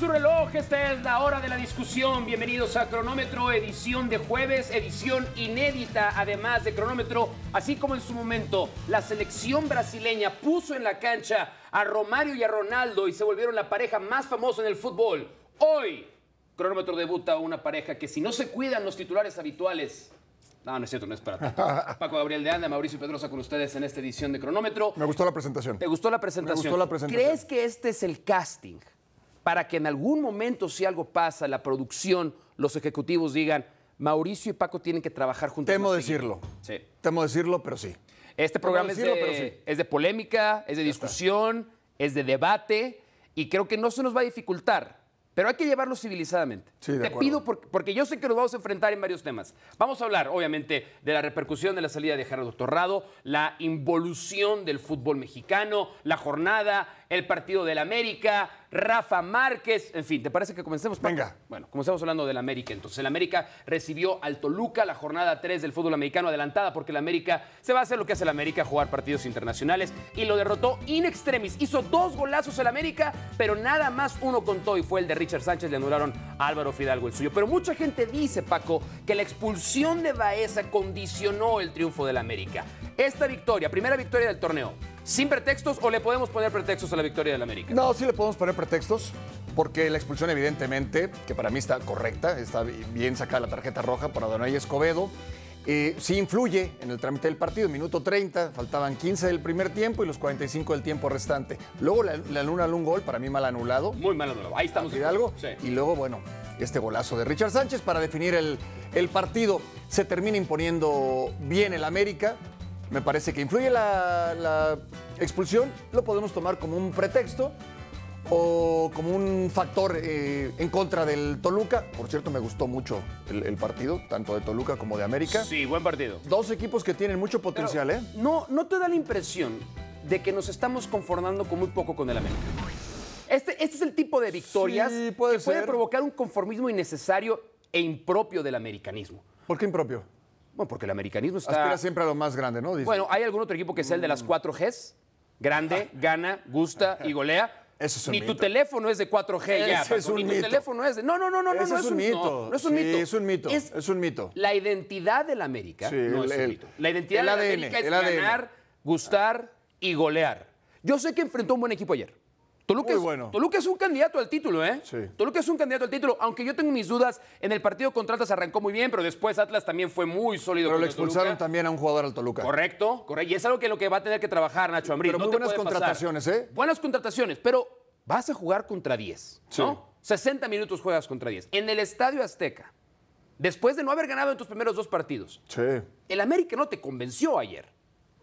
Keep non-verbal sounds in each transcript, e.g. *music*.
Su reloj, esta es la hora de la discusión. Bienvenidos a Cronómetro, edición de jueves, edición inédita, además de Cronómetro, así como en su momento la selección brasileña puso en la cancha a Romario y a Ronaldo y se volvieron la pareja más famosa en el fútbol. Hoy, Cronómetro debuta una pareja que si no se cuidan los titulares habituales, no, no es cierto, no es para tanto. *laughs* Paco Gabriel de Anda, Mauricio Pedrosa con ustedes en esta edición de Cronómetro. Me gustó la presentación. ¿Te gustó la presentación? Me gustó la presentación. ¿Crees que este es el casting para que en algún momento, si algo pasa, la producción, los ejecutivos digan, Mauricio y Paco tienen que trabajar juntos? Temo más seguido"? decirlo. Sí. Temo decirlo, pero sí. Este programa es de, sí. es de polémica, es de discusión, es de debate y creo que no se nos va a dificultar. Pero hay que llevarlo civilizadamente. Sí, Te pido, por- porque yo sé que nos vamos a enfrentar en varios temas. Vamos a hablar, obviamente, de la repercusión de la salida de Gerardo Torrado, la involución del fútbol mexicano, la jornada, el partido del América, Rafa Márquez, en fin, ¿te parece que comencemos? Paco? Venga. Bueno, comencemos hablando del América. Entonces, el América recibió al Toluca la jornada 3 del fútbol americano adelantada porque el América se va a hacer lo que hace el América, jugar partidos internacionales y lo derrotó in extremis. Hizo dos golazos el América, pero nada más uno contó y fue el de Richard Sánchez. Le anularon a Álvaro Fidalgo el suyo. Pero mucha gente dice, Paco, que la expulsión de Baeza condicionó el triunfo del América. Esta victoria, primera victoria del torneo, ¿sin pretextos o le podemos poner pretextos a la victoria del América? No, sí le podemos poner pretextos, porque la expulsión evidentemente, que para mí está correcta, está bien sacada la tarjeta roja para Donay Escobedo, eh, sí influye en el trámite del partido. Minuto 30, faltaban 15 del primer tiempo y los 45 del tiempo restante. Luego le, le anulan un gol, para mí mal anulado. Muy mal anulado. Ahí estamos. Sí. Y luego, bueno, este golazo de Richard Sánchez para definir el, el partido. Se termina imponiendo bien el América. Me parece que influye la, la expulsión. Lo podemos tomar como un pretexto o como un factor eh, en contra del Toluca. Por cierto, me gustó mucho el, el partido, tanto de Toluca como de América. Sí, buen partido. Dos equipos que tienen mucho potencial, Pero, ¿eh? No, ¿No te da la impresión de que nos estamos conformando con muy poco con el América? Este, este es el tipo de victorias Sí, puede que puede provocar un conformismo innecesario e impropio del americanismo. ¿Por qué impropio? Bueno, porque el americanismo está... Aspira siempre a lo más grande, ¿no? Dice. Bueno, ¿hay algún otro equipo que sea el de las cuatro Gs? Grande, gana, gusta *laughs* y golea. Ese es un Ni tu teléfono es de 4G ya. Ese es Paco, un Ni tu mito. teléfono es de... No, no, no, no, no, Ese no es un mito. No, no es un Sí, mito. es un mito, es un mito. La identidad del América Sí, no el- es un mito. La identidad el del América es el ganar, gustar y golear. Yo sé que enfrentó un buen equipo ayer. Toluca, es, bueno. Toluca es un candidato al título, ¿eh? Sí. Toluca es un candidato al título, aunque yo tengo mis dudas. En el partido contra Atlas arrancó muy bien, pero después Atlas también fue muy sólido. Pero le Toluca. expulsaron también a un jugador al Toluca. Correcto, correcto. Y es algo que lo que va a tener que trabajar Nacho Ambriz. Pero No muy te buenas pasar. contrataciones, ¿eh? Buenas contrataciones, pero vas a jugar contra 10, Sí. ¿no? 60 minutos juegas contra 10. En el Estadio Azteca, después de no haber ganado en tus primeros dos partidos, Sí. el América no te convenció ayer.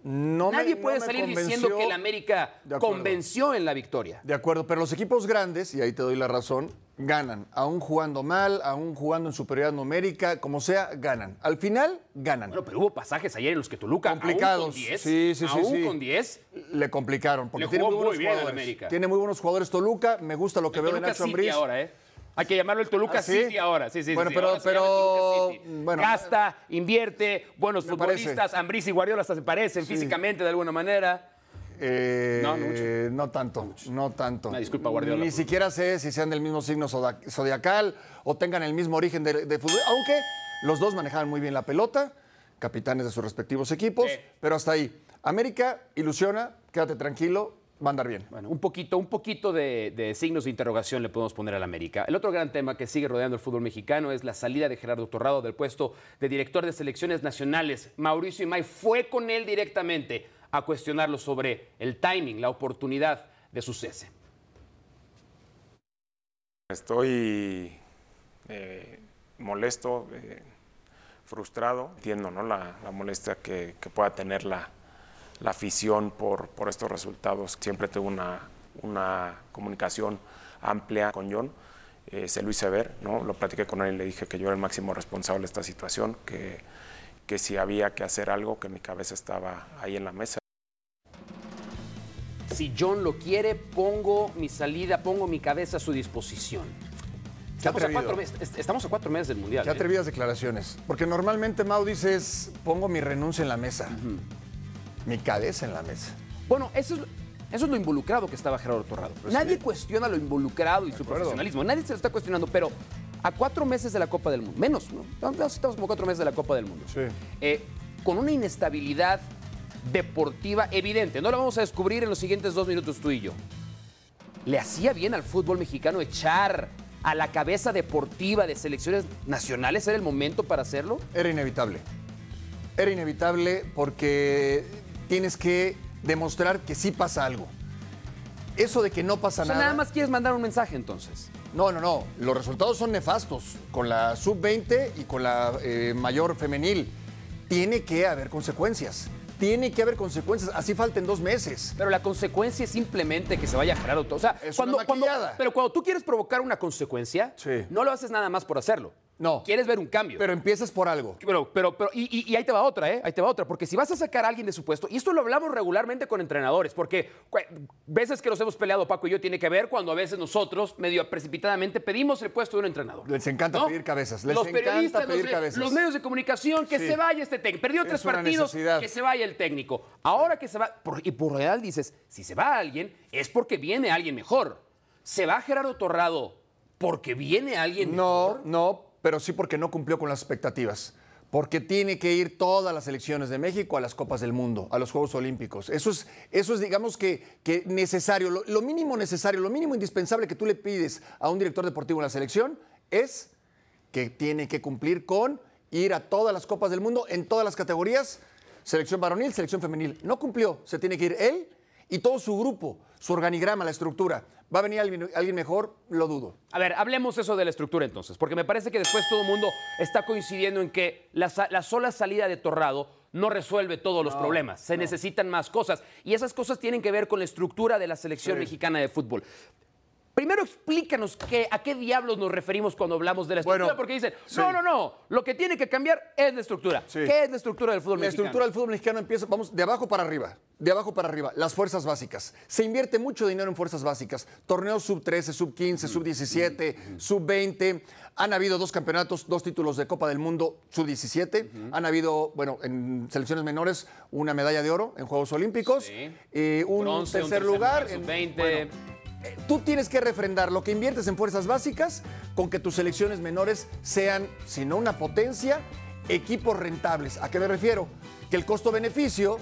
No Nadie puede salir diciendo que el América convenció en la victoria. De acuerdo, pero los equipos grandes, y ahí te doy la razón, ganan. Aún jugando mal, aún jugando en superioridad numérica, como sea, ganan. Al final, ganan. Bueno, pero hubo pasajes ayer en los que Toluca, Complicados. aún con 10, Sí, sí, sí, aún sí. con 10, Le complicaron. Porque Le tiene muy buenos muy bien al jugadores. América. Tiene muy buenos jugadores Toluca. Me gusta lo que veo Toluca Nacho City Ambriz. ahora, ¿eh? Hay que llamarlo el Toluca ¿Ah, sí? City ahora. Sí, sí, Bueno, sí, pero- ahora pero, bueno. Gasta, invierte, buenos futbolistas. Ambriz y Guardiola hasta se parecen Sí. físicamente de alguna manera. Eh, No, mucho. no tanto, no tanto. Una disculpa, Guardiola, Ni siquiera sé si sean del mismo signo zodiacal o tengan el mismo origen de, de fútbol, aunque los dos manejaban muy bien la pelota, capitanes de sus respectivos equipos, Sí. pero hasta ahí. América ilusiona, quédate tranquilo, va a andar bien. Bueno, un poquito, un poquito de, de signos de interrogación le podemos poner al América. El otro gran tema que sigue rodeando el fútbol mexicano es la salida de Gerardo Torrado del puesto de director de selecciones nacionales. Mauricio Imay fue con él directamente a cuestionarlo sobre el timing, la oportunidad de su cese. Estoy eh, molesto, eh, frustrado. Entiendo ¿no? la, la molestia que, que pueda tener la, la afición por, por estos resultados. Siempre tengo una, una comunicación amplia con John. Eh, se lo hice ver, ¿no? lo platiqué con él y le dije que yo era el máximo responsable de esta situación, que, que si había que hacer algo, que mi cabeza estaba ahí en la mesa. Si John lo quiere, pongo mi salida, pongo mi cabeza a su disposición. Estamos a, cuatro meses, est- estamos a cuatro meses del Mundial. Qué ¿eh? atrevidas declaraciones. Porque normalmente Mau dices, pongo mi renuncia en la mesa. Mi cabeza en la mesa. Bueno, eso es, eso es lo involucrado que estaba Gerardo Torrado. Nadie cuestiona lo involucrado y su profesionalismo. Nadie se lo está cuestionando, pero a cuatro meses de la Copa del Mundo, menos, ¿no? Estamos estamos como cuatro meses de la Copa del Mundo. Sí. Eh, con una inestabilidad deportiva evidente. No la vamos a descubrir en los siguientes dos minutos tú y yo. ¿Le hacía bien al fútbol mexicano echar a la cabeza deportiva de selecciones nacionales? ¿Era el momento para hacerlo? Era inevitable. Era inevitable porque tienes que demostrar que sí pasa algo. Eso de que no pasa O sea, nada. nada más quieres mandar un mensaje entonces. No, no, no. Los resultados son nefastos con la sub-20 y con la eh, mayor femenil. Tiene que haber consecuencias. Tiene que haber consecuencias. Así falten dos meses. Pero la consecuencia es simplemente que se vaya Gerardo Torrado. O sea, Es cuando, una cuando- pero cuando tú quieres provocar una consecuencia, Sí. no lo haces nada más por hacerlo. No. Quieres ver un cambio. Pero empiezas por algo. Pero, pero, pero, y, y- y ahí te va otra, ¿eh? Ahí te va otra. Porque si vas a sacar a alguien de su puesto, y esto lo hablamos regularmente con entrenadores, porque veces que nos hemos peleado, Paco y yo, tiene que ver cuando a veces nosotros, medio precipitadamente, pedimos el puesto de un entrenador. Les encanta pedir cabezas, les los encanta periodistas, pedir los, cabezas. los medios de comunicación, que Sí. se vaya este técnico. Perdió Es tres partidos, necesidad. que se vaya el técnico. Ahora que se va, por- y por real dices, si se va alguien, es porque viene alguien mejor. ¿Se va Gerardo Torrado porque viene alguien mejor? No, no, pero sí porque no cumplió con las expectativas. Porque tiene que ir todas las selecciones de México a las Copas del Mundo, a los Juegos Olímpicos. Eso es, eso es digamos que, que necesario. Lo, lo mínimo necesario, lo mínimo indispensable que tú le pides a un director deportivo en la selección es que tiene que cumplir con ir a todas las Copas del Mundo en todas las categorías, selección varonil, selección femenil. No cumplió, se tiene que ir él y todo su grupo, su organigrama, la estructura. ¿Va a venir alguien, alguien mejor? Lo dudo. A ver, hablemos eso de la estructura entonces, porque me parece que después todo el mundo está coincidiendo en que la sola salida de Torrado no resuelve todos los problemas. Se necesitan más cosas. Y esas cosas tienen que ver con la estructura de la selección mexicana de fútbol. Primero explícanos qué, a qué diablos nos referimos cuando hablamos de la estructura, Bueno, porque dicen, sí. no, no, no, lo que tiene que cambiar es la estructura. Sí. ¿Qué es la estructura del fútbol La mexicano? estructura del fútbol mexicano empieza, vamos, de abajo para arriba. De abajo para arriba. Las fuerzas básicas. Se invierte mucho dinero en fuerzas básicas. Torneos sub 13, sub 15, sub 17, sub 20. Han habido dos campeonatos, dos títulos de Copa del Mundo sub 17. Han habido, bueno, en selecciones menores, una medalla de oro en Juegos Olímpicos. Sí. eh, un, Bronce, un tercer lugar. lugar, en- sub-20. bueno, eh, Tú tienes que refrendar lo que inviertes en fuerzas básicas con que tus selecciones menores sean, si no una potencia, equipos rentables. ¿A qué me refiero? Que el costo-beneficio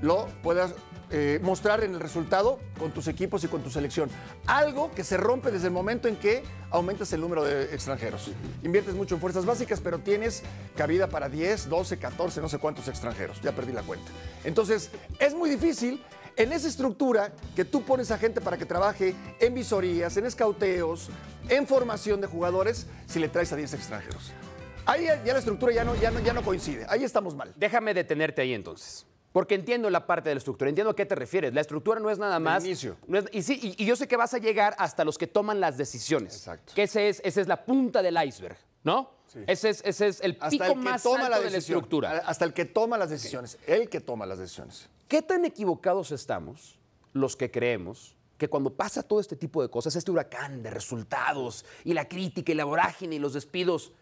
lo puedas eh, mostrar en el resultado con tus equipos y con tu selección. Algo que se rompe desde el momento en que aumentas el número de extranjeros. Inviertes mucho en fuerzas básicas, pero tienes cabida para 10, 12, 14, no sé cuántos extranjeros. Ya perdí la cuenta. Entonces, es muy difícil en esa estructura que tú pones a gente para que trabaje en visorías, en escauteos, en formación de jugadores, si le traes a 10 extranjeros. Ahí ya, la estructura ya no, ya, no, ya no coincide. Ahí estamos mal. Déjame detenerte ahí entonces. Porque entiendo la parte de la estructura, entiendo a qué te refieres. La estructura no es nada más. inicio. no es- y sí, y, y yo sé que vas a llegar hasta los que toman las decisiones. Exacto. Que ese es, esa es la punta del iceberg, ¿no? Ese, es, ese es el Hasta pico el que más toma alto la de la estructura. Hasta el que toma las decisiones. El que toma las decisiones. ¿Qué tan equivocados estamos los que creemos que cuando pasa todo este tipo de cosas, este huracán de resultados y la crítica y la vorágine y los despidos,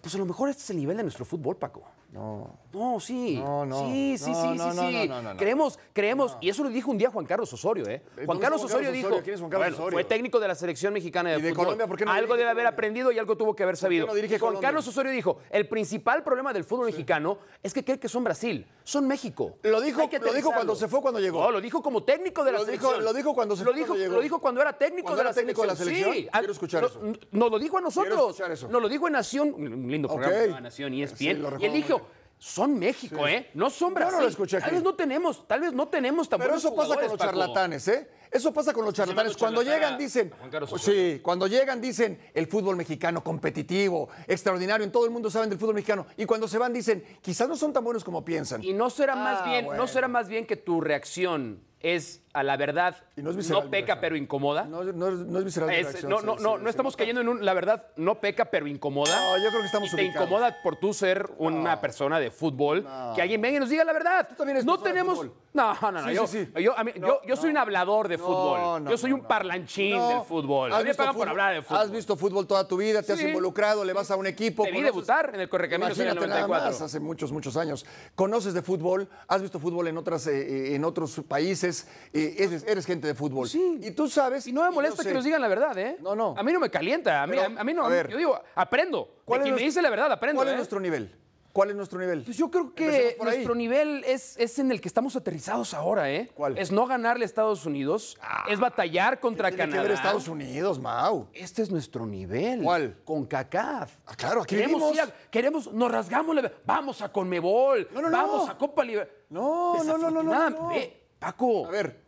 pues a lo mejor este es el nivel de nuestro fútbol, Paco? No. No, sí. No, no. Sí, sí, No, sí, no, sí, sí. no. Creemos, creemos, y eso lo dijo un día Juan Carlos Osorio, ¿eh? ¿Cómo Juan es Carlos Osorio dijo? ¿Quién es Juan Carlos bueno, Osorio? fue técnico de la selección mexicana de, ¿Y de fútbol. Colombia? ¿Por qué algo debe haber aprendido y algo tuvo que haber sabido. Juan Colombia? Carlos Osorio dijo, el principal problema del fútbol mexicano es que creen que son Brasil, son México. Lo dijo- que lo dijo cuando se fue, cuando llegó. No, lo dijo como técnico de la Lo dijo- selección. lo dijo cuando se lo fue, dijo, cuando llegó. Lo dijo cuando era técnico, Cuando de, era la técnico de la selección. Sí. Quiero escuchar no- eso. Nos lo dijo a nosotros. Nos lo dijo en Nación, un lindo programa, llama Nación y ESPN. lo y él dijo, bien. Son México, ¿eh? No son Yo no Brasil. lo escuché Tal vez no tenemos, tal vez no tenemos tan Pero buenos eso pasa con los Paco. charlatanes, ¿eh? Eso pasa con los charlatanes. Cuando llegan dicen, a Juan Carlos pues sí, cuando llegan dicen el fútbol mexicano competitivo, extraordinario, en todo el mundo saben del fútbol mexicano. Y cuando se van dicen, quizás no son tan buenos como piensan. Y no será Ah, más bien, bueno. no será más bien que tu reacción es a la verdad Y no es peca pero incomoda. No, no no es visceral mi Es- reacción, no, no, sí, no, sí, no estamos sí. cayendo en un, la verdad, no peca pero incomoda. No, yo creo que estamos y te ubicados. incomoda por tú ser una persona de fútbol, que alguien venga y nos diga la verdad. Tú también eres no de tenemos, fútbol. no, no, no, yo, yo, a mí- No, yo, yo soy un hablador de fútbol. no, yo soy un parlanchín del fútbol. A Has mí me visto pagan por hablar de fútbol. Has visto fútbol toda tu vida, te has involucrado, le vas a un equipo. Te vi debutar en el Correcaminos en el Imagínate nada 94. más, hace muchos, muchos años. Conoces de fútbol, has visto fútbol en, otras, eh, eh, en otros países, eh, eres, eres gente de fútbol. Sí. Y tú sabes. Y no me molesta que nos digan la verdad, ¿eh? No, no. A mí no me calienta. A mí, Pero, a mí no. a ver. yo digo, aprendo. De ¿Cuál es quien me nuestro- dice la verdad, aprendo. ¿Cuál es ¿eh? nuestro nivel? ¿Cuál es nuestro nivel? Pues yo creo que nuestro nivel es, es en el que estamos aterrizados ahora, ¿eh? ¿Cuál? Es no ganarle a Estados Unidos, es batallar contra Tiene que Canadá. ver Estados Unidos, Mau. Este es nuestro nivel. ¿Cuál? Con CACAF. Ah, claro, aquí queremos, ir a- queremos, nos rasgamos, la- vamos a Conmebol, No, no, no. vamos a Copa. No, no, no, no, no, no. Paco, A ver,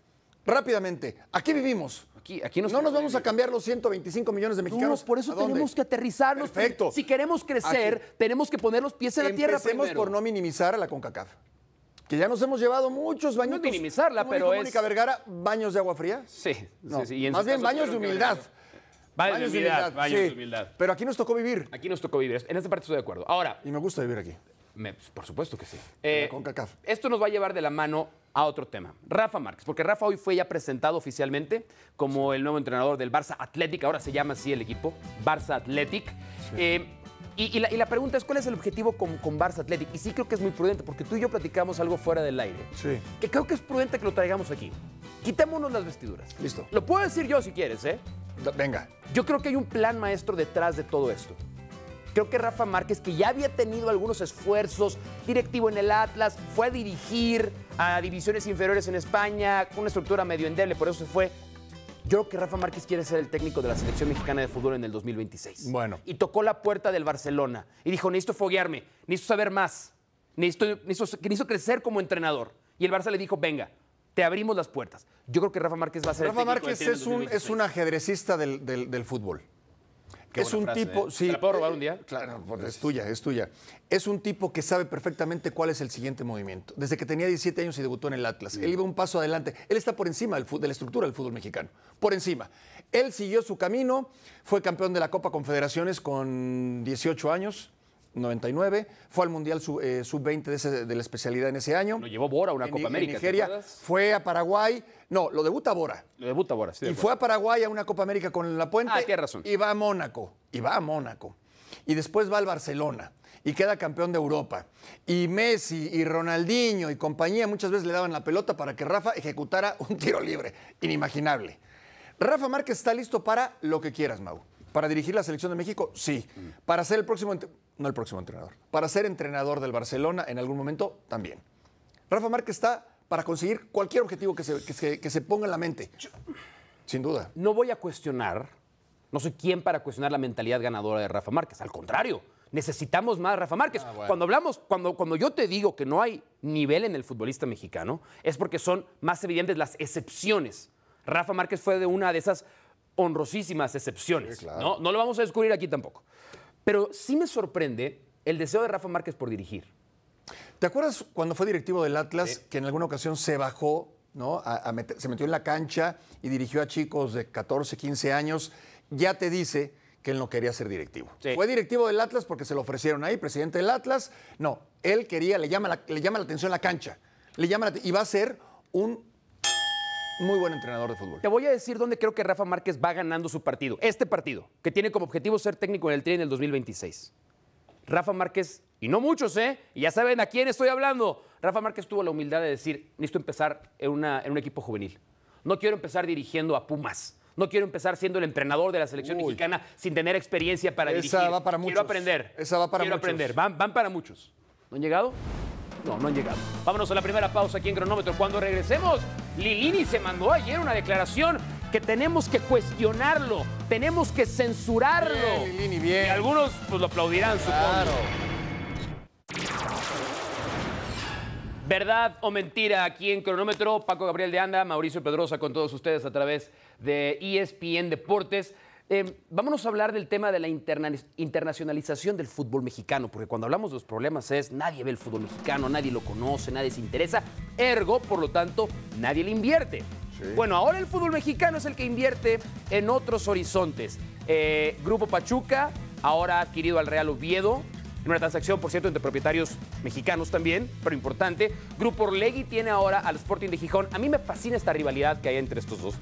rápidamente. Aquí vivimos. aquí, aquí nos No nos vamos a cambiar los 125 millones de No, mexicanos. por eso tenemos que aterrizarnos. Perfecto. Si queremos crecer, Aquí. tenemos que poner los pies en la tierra Empecemos por no minimizar a la CONCACAF. Que ya nos hemos llevado muchos bañitos. minimizarla, ¿Cómo pero dijo es- Mónica Vergara, baños de agua fría. Sí, No, sí, sí. y en más bien baños de humildad. Baños de humildad, baños de humildad. Pero aquí nos tocó vivir. Aquí nos tocó vivir. En esta parte estoy de acuerdo. Ahora, Y me gusta vivir aquí. Me- pues, por supuesto que sí. Eh, CONCACAF. esto nos va a llevar de la mano a otro tema. Rafa Márquez, porque Rafa hoy fue ya presentado oficialmente como el nuevo entrenador del Barça Athletic, ahora se llama así el equipo, Barça Athletic. Eh, y, y la, y la pregunta es, ¿cuál es el objetivo con, con Barça Athletic? Y sí creo que es muy prudente, porque tú y yo platicamos algo fuera del aire. Sí. Que creo que es prudente que lo traigamos aquí. Quitémonos las vestiduras. Listo. Lo puedo decir yo si quieres, ¿eh? Venga. Yo creo que hay un plan maestro detrás de todo esto. Creo que Rafa Márquez, que ya había tenido algunos esfuerzos, directivo en el Atlas, fue a dirigir a divisiones inferiores en España, con una estructura medio endeble, por eso se fue. Yo creo que Rafa Márquez quiere ser el técnico de la selección mexicana de fútbol en el 2026. Bueno. Y tocó la puerta del Barcelona y dijo, necesito foguearme, necesito saber más, necesito, necesito, necesito crecer como entrenador. Y el Barça le dijo, venga, te abrimos las puertas. Yo creo que Rafa Márquez va a ser Rafa el técnico Márquez es un, 2026. es un ajedrecista del, del- del fútbol. Qué es un frase, tipo. ¿eh? Sí, ¿Te la puedo robar un día? Claro, pues, es tuya, es tuya. Es un tipo que sabe perfectamente cuál es el siguiente movimiento. Desde que tenía 17 años y debutó en el Atlas. Él iba un paso adelante. Él está por encima del de la estructura del fútbol mexicano. Por encima. Él siguió su camino, fue campeón de la Copa Confederaciones con 18 años. 99, fue al Mundial Sub- eh, Sub-20 de, ese- de la especialidad en ese año. Lo llevó Bora a una En- Copa en América, ¿te Nigeria, fue a Paraguay, no, lo debuta Bora. Lo debuta Bora, sí. de Y fue a Paraguay a una Copa América con La Puente. Ah, tienes razón. Y va a Mónaco. Y va a Mónaco. Y después va al Barcelona. Y queda campeón de Europa. Y Messi y Ronaldinho y compañía muchas veces le daban la pelota para que Rafa ejecutara un tiro libre. Inimaginable. Rafa Márquez está listo para lo que quieras, Mau. ¿Para dirigir la selección de México? Sí. Para ser el próximo, no el próximo entrenador, para ser entrenador del Barcelona en algún momento también. Rafa Márquez está para conseguir cualquier objetivo que se, que se- que se ponga en la mente. Sin duda. No voy a cuestionar, no soy quien para cuestionar la mentalidad ganadora de Rafa Márquez. Al contrario, necesitamos más Rafa Márquez. Cuando hablamos, cuando, cuando yo te digo que no hay nivel en el futbolista mexicano, es porque son más evidentes las excepciones. Rafa Márquez fue de una de esas honrosísimas excepciones. Sí, claro. ¿no? no lo vamos a descubrir aquí tampoco. Pero sí me sorprende el deseo de Rafa Márquez por dirigir. ¿Te acuerdas cuando fue directivo del Atlas que en alguna ocasión se bajó, ¿no? A- a meter- se metió en la cancha y dirigió a chicos de 14, 15 años? Ya te dice que él no quería ser directivo. Sí. Fue directivo del Atlas porque se lo ofrecieron ahí, presidente del Atlas. No, él quería, le llama la, le llama la atención la cancha. Le llama la- y va a ser un muy buen entrenador de fútbol. Te voy a decir dónde creo que Rafa Márquez va ganando su partido. Este partido, que tiene como objetivo ser técnico en el Tri en el 2026. Rafa Márquez, y no muchos, ¿eh? Y ya saben a quién estoy hablando. Rafa Márquez tuvo la humildad de decir, necesito empezar en, una- en un equipo juvenil. No quiero empezar dirigiendo a Pumas. No quiero empezar siendo el entrenador de la selección Uy. mexicana sin tener experiencia para Esa dirigir. va para Quiero muchos. aprender. Esa va para Quiero muchos. aprender. Van, van para muchos. ¿No han llegado? No, no han llegado. Vámonos a la primera pausa aquí en Cronómetro. Cuando regresemos, Lilini se mandó ayer una declaración que tenemos que cuestionarlo, tenemos que censurarlo. Bien, Lilini, bien. Y algunos pues, lo aplaudirán, supongo. Claro. Verdad o mentira, aquí en Cronómetro, Paco Gabriel de Anda, Mauricio Pedrosa con todos ustedes a través de ESPN Deportes. Eh, vámonos a hablar del tema de la interna- internacionalización del fútbol mexicano, porque cuando hablamos de los problemas es nadie ve el fútbol mexicano, nadie lo conoce, nadie se interesa, ergo, por lo tanto, nadie le invierte. Bueno, ahora el fútbol mexicano es el que invierte en otros horizontes. Eh, Grupo Pachuca ahora ha adquirido al Real Oviedo, en una transacción, por cierto, entre propietarios mexicanos también, pero importante. Grupo Orlegui tiene ahora al Sporting de Gijón. A mí me fascina esta rivalidad que hay entre estos dos.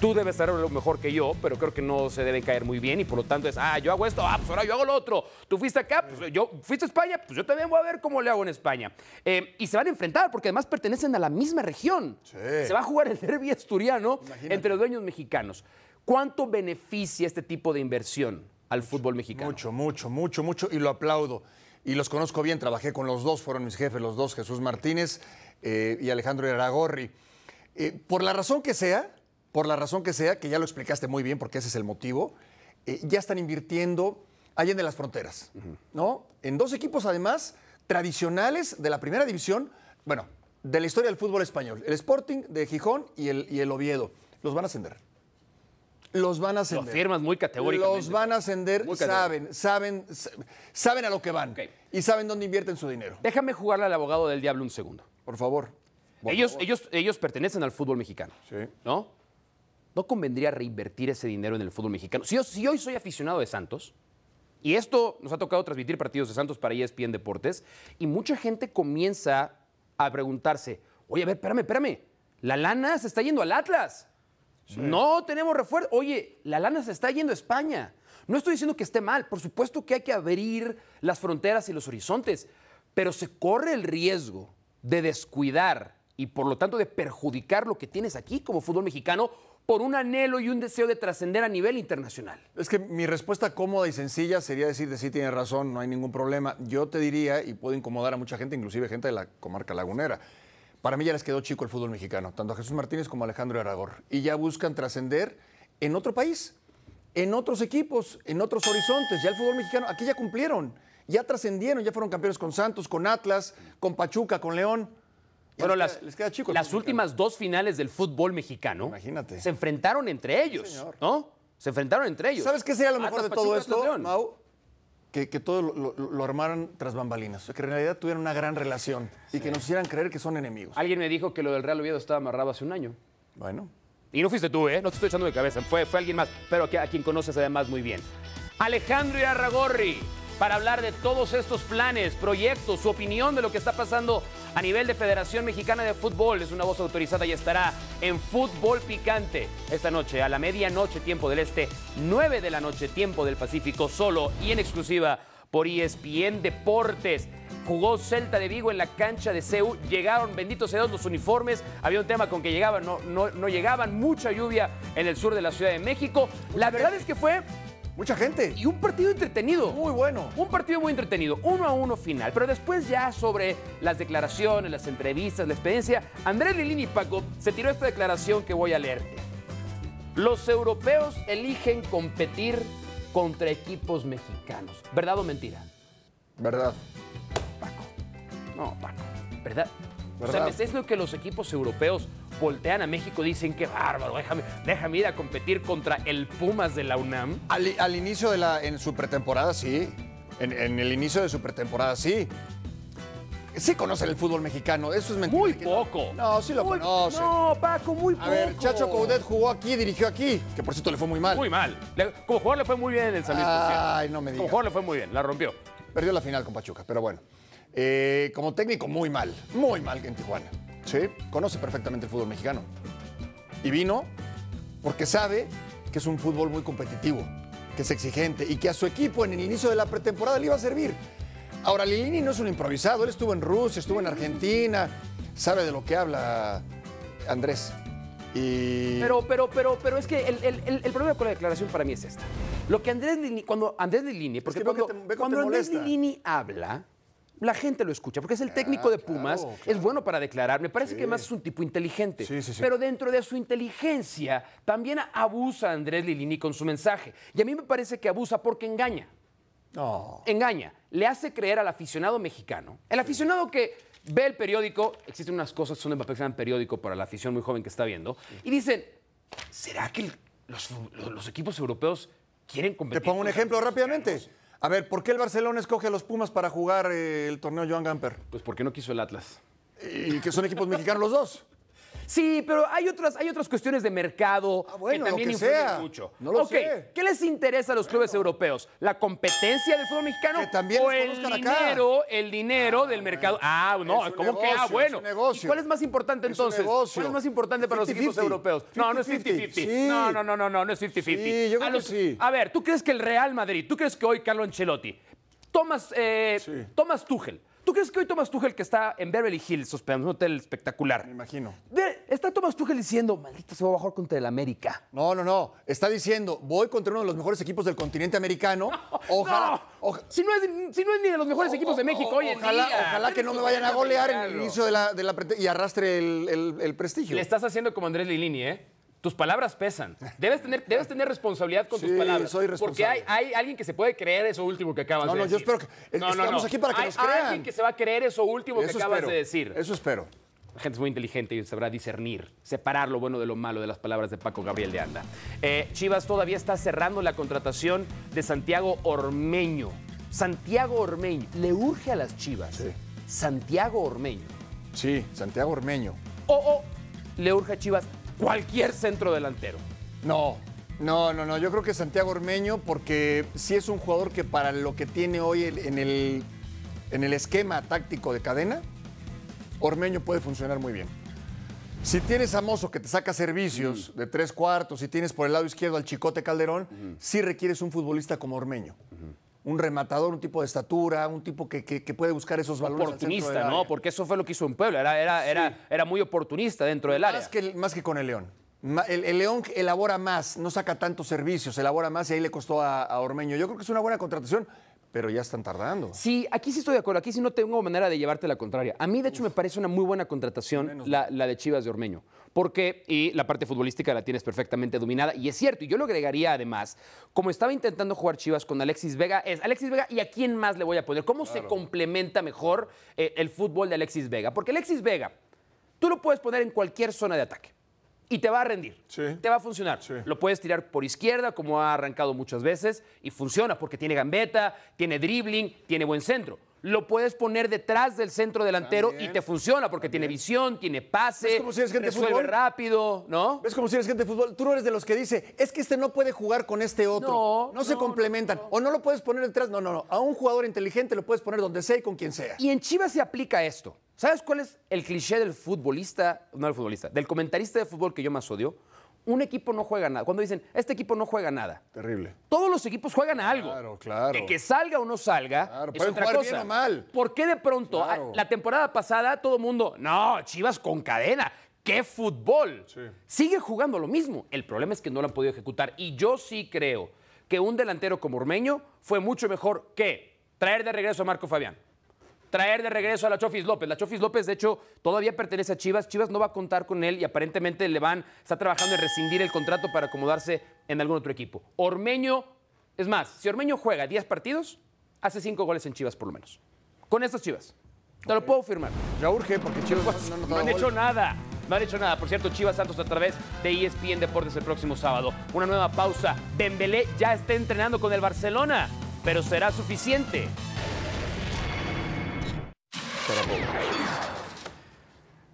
Tú debes saber lo mejor que yo, pero creo que no se deben caer muy bien y por lo tanto es, ah, yo hago esto, ah, pues ahora yo hago lo otro. Tú fuiste acá, pues yo fuiste a España, pues yo también voy a ver cómo le hago en España. Eh, y se van a enfrentar porque además pertenecen a la misma región. Se va a jugar el derbi asturiano entre los dueños mexicanos. ¿Cuánto beneficia este tipo de inversión al fútbol mexicano? Mucho, mucho, mucho, mucho, y lo aplaudo. Y los conozco bien, trabajé con los dos, fueron mis jefes los dos, Jesús Martínez eh, y Alejandro Iragorri. Eh, por la razón que sea, por la razón que sea, que ya lo explicaste muy bien, porque ese es el motivo, eh, ya están invirtiendo allá de las fronteras, ¿no? En dos equipos, además, tradicionales de la primera división, bueno, de la historia del fútbol español, el Sporting de Gijón y el, y el Oviedo. Los van a ascender. Los van a Lo ascender. afirmas muy categóricamente. Los van a ascender, saben, saben, saben a lo que van y saben dónde invierten su dinero. Déjame jugarle al abogado del diablo un segundo. Por favor. Por Ellos, favor. ellos, ellos pertenecen al fútbol mexicano. Sí. ¿No? ¿No convendría reinvertir ese dinero en el fútbol mexicano? Si, yo, si hoy soy aficionado de Santos, y esto nos ha tocado transmitir partidos de Santos para ESPN Deportes, y mucha gente comienza a preguntarse, oye, a ver, espérame, espérame, la lana se está yendo al Atlas. No tenemos refuerzo. Oye, la lana se está yendo a España. No estoy diciendo que esté mal. Por supuesto que hay que abrir las fronteras y los horizontes. Pero se corre el riesgo de descuidar y por lo tanto de perjudicar lo que tienes aquí como fútbol mexicano por un anhelo y un deseo de trascender a nivel internacional. Es que mi respuesta cómoda y sencilla sería decirte sí, tienes razón, no hay ningún problema. Yo te diría, y puedo incomodar a mucha gente, inclusive gente de la comarca lagunera, para mí ya les quedó chico el fútbol mexicano, tanto a Jesús Martínez como a Alejandro Aragor. Y ya buscan trascender en otro país, en otros equipos, en otros horizontes. Ya el fútbol mexicano, aquí ya cumplieron, ya trascendieron, ya fueron campeones con Santos, con Atlas, con Pachuca, con León. Bueno, les las, queda- les queda chico el las últimas dos finales del fútbol mexicano Imagínate. se enfrentaron entre ellos. ¿no? Se enfrentaron entre ellos. ¿Sabes qué sería lo mejor Atlas, de todo Pachuca, esto, Atlas, León. Mau? Que, que todo lo, lo- lo armaran tras bambalinas. Que en realidad tuvieran una gran relación y que nos hicieran creer que son enemigos. Alguien me dijo que lo del Real Oviedo estaba amarrado hace un año. Bueno, Y no fuiste tú, ¿eh? No te estoy echando de cabeza. Fue, fue alguien más, pero que, a quien conoces además muy bien. Alejandro Irarragorri, para hablar de todos estos planes, proyectos, su opinión de lo que está pasando a nivel de Federación Mexicana de Fútbol. Es una voz autorizada y estará en Fútbol Picante esta noche, a la medianoche, tiempo del Este, 9 de la noche, tiempo del Pacífico, solo y en exclusiva por ESPN Deportes. Jugó Celta de Vigo en la cancha de CEU. Llegaron, benditos sean los uniformes. Había un tema con que llegaban, no, no, no llegaban. Mucha lluvia en el sur de la Ciudad de México. La verdad es que fue mucha gente. y un partido entretenido. Muy bueno. Un partido muy entretenido, uno a uno final. Pero después ya sobre las declaraciones, las entrevistas, la experiencia, Andrés Lilini y Paco se tiró esta declaración que voy a leerte. Los europeos eligen competir contra equipos mexicanos. ¿Verdad o mentira? ¿Verdad? No, Paco. ¿Verdad? O sea. ¿me estás diciendo que los equipos europeos voltean a México y dicen qué bárbaro, déjame, déjame ir a competir contra el Pumas de la UNAM? Al, al inicio de la. En su pretemporada, sí. En, en el inicio de su pretemporada, sí. Sí conocen el fútbol mexicano. Eso es mentira. Muy poco. No, sí lo Muy- conocen. No, Paco, muy poco. A ver, Chacho Coudet jugó aquí, dirigió aquí. Que por cierto le fue muy mal. Muy mal. Le- como jugador le fue muy bien en el San Luis. Ay, no me Como digas. jugador le fue muy bien, la rompió. Perdió la final con Pachuca, pero bueno. Eh, como técnico, muy mal. Muy mal en Tijuana. Sí, conoce perfectamente el fútbol mexicano. Y vino porque sabe que es un fútbol muy competitivo, que es exigente y que a su equipo en el inicio de la pretemporada le iba a servir. Ahora, Lilini no es un improvisado. Él estuvo en Rusia, estuvo en Argentina, sabe de lo que habla Andrés. Y. Pero, pero, pero, pero es que el, el- el- el problema con la declaración para mí es esta. Lo que Andrés Lilini, cuando Andrés Lilini, porque que que cuando, te- que Andrés. Lilini habla, la gente lo escucha, porque es el técnico de Pumas, claro, es bueno para declarar, me parece Sí. que además es un tipo inteligente. Sí, sí, sí. Pero dentro de su inteligencia también abusa Andrés Lilini con su mensaje. Y a mí me parece que abusa porque engaña. Engaña, le hace creer al aficionado mexicano, el aficionado que ve el periódico, existen unas cosas que son de papel que se periódico para la afición muy joven que está viendo, y dicen, ¿será que los, los equipos europeos quieren Te competir? pongo un ejemplo rápidamente. mexicanos? A ver, ¿por qué el Barcelona escoge a los Pumas para jugar eh, el torneo Joan Gamper? Pues porque no quiso el Atlas. Y que son equipos mexicanos los dos. Sí, pero hay otras, hay otras cuestiones de mercado Ah, bueno, que también que influyen sea. mucho. No lo sé. ¿qué les interesa a los clubes europeos? ¿La competencia del fútbol mexicano Que también o el conozcan acá. dinero, el dinero del mercado? Ah, no, Es ¿cómo que? Ah, negocio, bueno. es negocio. ¿Y cuál es más importante entonces? negocio. ¿Cuál es más importante para los 50-50. equipos europeos? No, no es 50-50. Sí. No, no, no, no, no, no es 50-50. Sí, yo creo a, que sí. a ver, ¿tú crees que el Real Madrid, tú crees que hoy Carlo Ancelotti, Thomas, eh, Sí. Thomas Tuchel, ¿tú crees que hoy Thomas Tuchel que está en Beverly Hills hospedando un hotel espectacular? Me imagino. Está Thomas Tuchel diciendo, maldito, se va a bajar contra el América. No, no, no. Está diciendo, voy contra uno de los mejores equipos del continente americano. *laughs* Ojalá. No, oja- si, no es, si no es ni de los mejores equipos de México hoy en ojalá, día. ojalá que no me vayan a golear en el inicio de la, de la prete- y arrastre el, el- el prestigio. Le estás haciendo como Andrés Lilini, ¿eh? Tus palabras pesan. Debes tener, debes tener responsabilidad con tus Sí, palabras. soy Porque hay, responsable. hay alguien que se puede creer eso último que acabas No, de no, yo decir. espero que- estamos aquí para que hay nos crean. alguien que se va a creer eso último que acabas espero. de decir. Eso espero. La gente es muy inteligente y sabrá discernir, separar lo bueno de lo malo de las palabras de Paco Gabriel de Anda. Eh, Chivas todavía está cerrando la contratación de Santiago Ormeño. Santiago Ormeño. Le urge a las Chivas. Sí. Santiago Ormeño. Sí, Santiago Ormeño. O, o le urge a Chivas cualquier centro delantero. No, no, no, no. Yo creo que Santiago Ormeño, porque sí es un jugador que para lo que tiene hoy en el, en el esquema táctico de cadena, Ormeño puede funcionar muy bien. Si tienes a Mozo que te saca servicios de tres cuartos, si tienes por el lado izquierdo al Chicote Calderón, sí requieres un futbolista como Ormeño. Un rematador, un tipo de estatura, un tipo que, que- que puede buscar esos del Oportunista, ¿no? área. Porque eso fue lo que hizo en Puebla. Era, era, era, era muy oportunista dentro del área. Más que, más que con el León. El, el León elabora más, no saca tantos servicios, elabora más y ahí le costó a, a Ormeño. Yo creo que es una buena contratación, pero ya están tardando. Sí, aquí sí estoy de acuerdo. Aquí sí no tengo manera de llevarte la contraria. A mí, de hecho, me parece una muy buena contratación la, la de Chivas de Ormeño. Porque, y la parte futbolística la tienes perfectamente dominada. Y es cierto, y yo lo agregaría además, como estaba intentando jugar Chivas con Alexis Vega, es Alexis Vega y a quién más le voy a poner. ¿Cómo se complementa mejor eh, el fútbol de Alexis Vega? Porque Alexis Vega, tú lo puedes poner en cualquier zona de ataque. Y te va a rendir. Sí. Te va a funcionar. Sí. Lo puedes tirar por izquierda, como ha arrancado muchas veces, y funciona porque tiene gambeta, tiene dribbling, tiene buen centro. Lo puedes poner detrás del centro delantero También. y te funciona porque tiene visión, tiene pase, ¿Ves cómo si eres gente de resuelve fútbol? rápido, ¿no? ¿Ves como si eres gente de fútbol? Tú no eres de los que dice, es que este no puede jugar con este otro. No, se no, complementan. O no lo puedes poner detrás. No, no, no. A un jugador inteligente lo puedes poner donde sea y con quien sea. Y en Chivas se aplica esto. ¿Sabes cuál es el cliché del futbolista, no del futbolista, del comentarista de fútbol que yo más odio? Un equipo no juega nada. Cuando dicen, este equipo no juega nada. Terrible. Todos los equipos juegan a algo. Claro, claro. De que salga o no salga. Claro, es pueden otra jugar cosa. bien o mal. ¿Por qué de pronto, Claro. a- la temporada pasada, todo el mundo, no, Chivas con cadena? ¡Qué fútbol! Sí. Sigue jugando lo mismo. El problema es que no lo han podido ejecutar. Y yo sí creo que un delantero como Ormeño fue mucho mejor que traer de regreso a Marco Fabián. Traer de regreso a la Chofis López. La Chofis López, de hecho, todavía pertenece a Chivas. Chivas no va a contar con él y aparentemente le van, está trabajando en rescindir el contrato para acomodarse en algún otro equipo. Ormeño, es más, si Ormeño juega 10 partidos, hace 5 goles en Chivas por lo menos. Con estas Chivas. Te lo puedo firmar. Ya urge porque Chivas Pues, no, no, no han hecho nada. No han hecho nada. Por cierto, Chivas Santos a través de ESPN Deportes el próximo sábado. Una nueva pausa. Dembélé ya está entrenando con el Barcelona, pero será suficiente.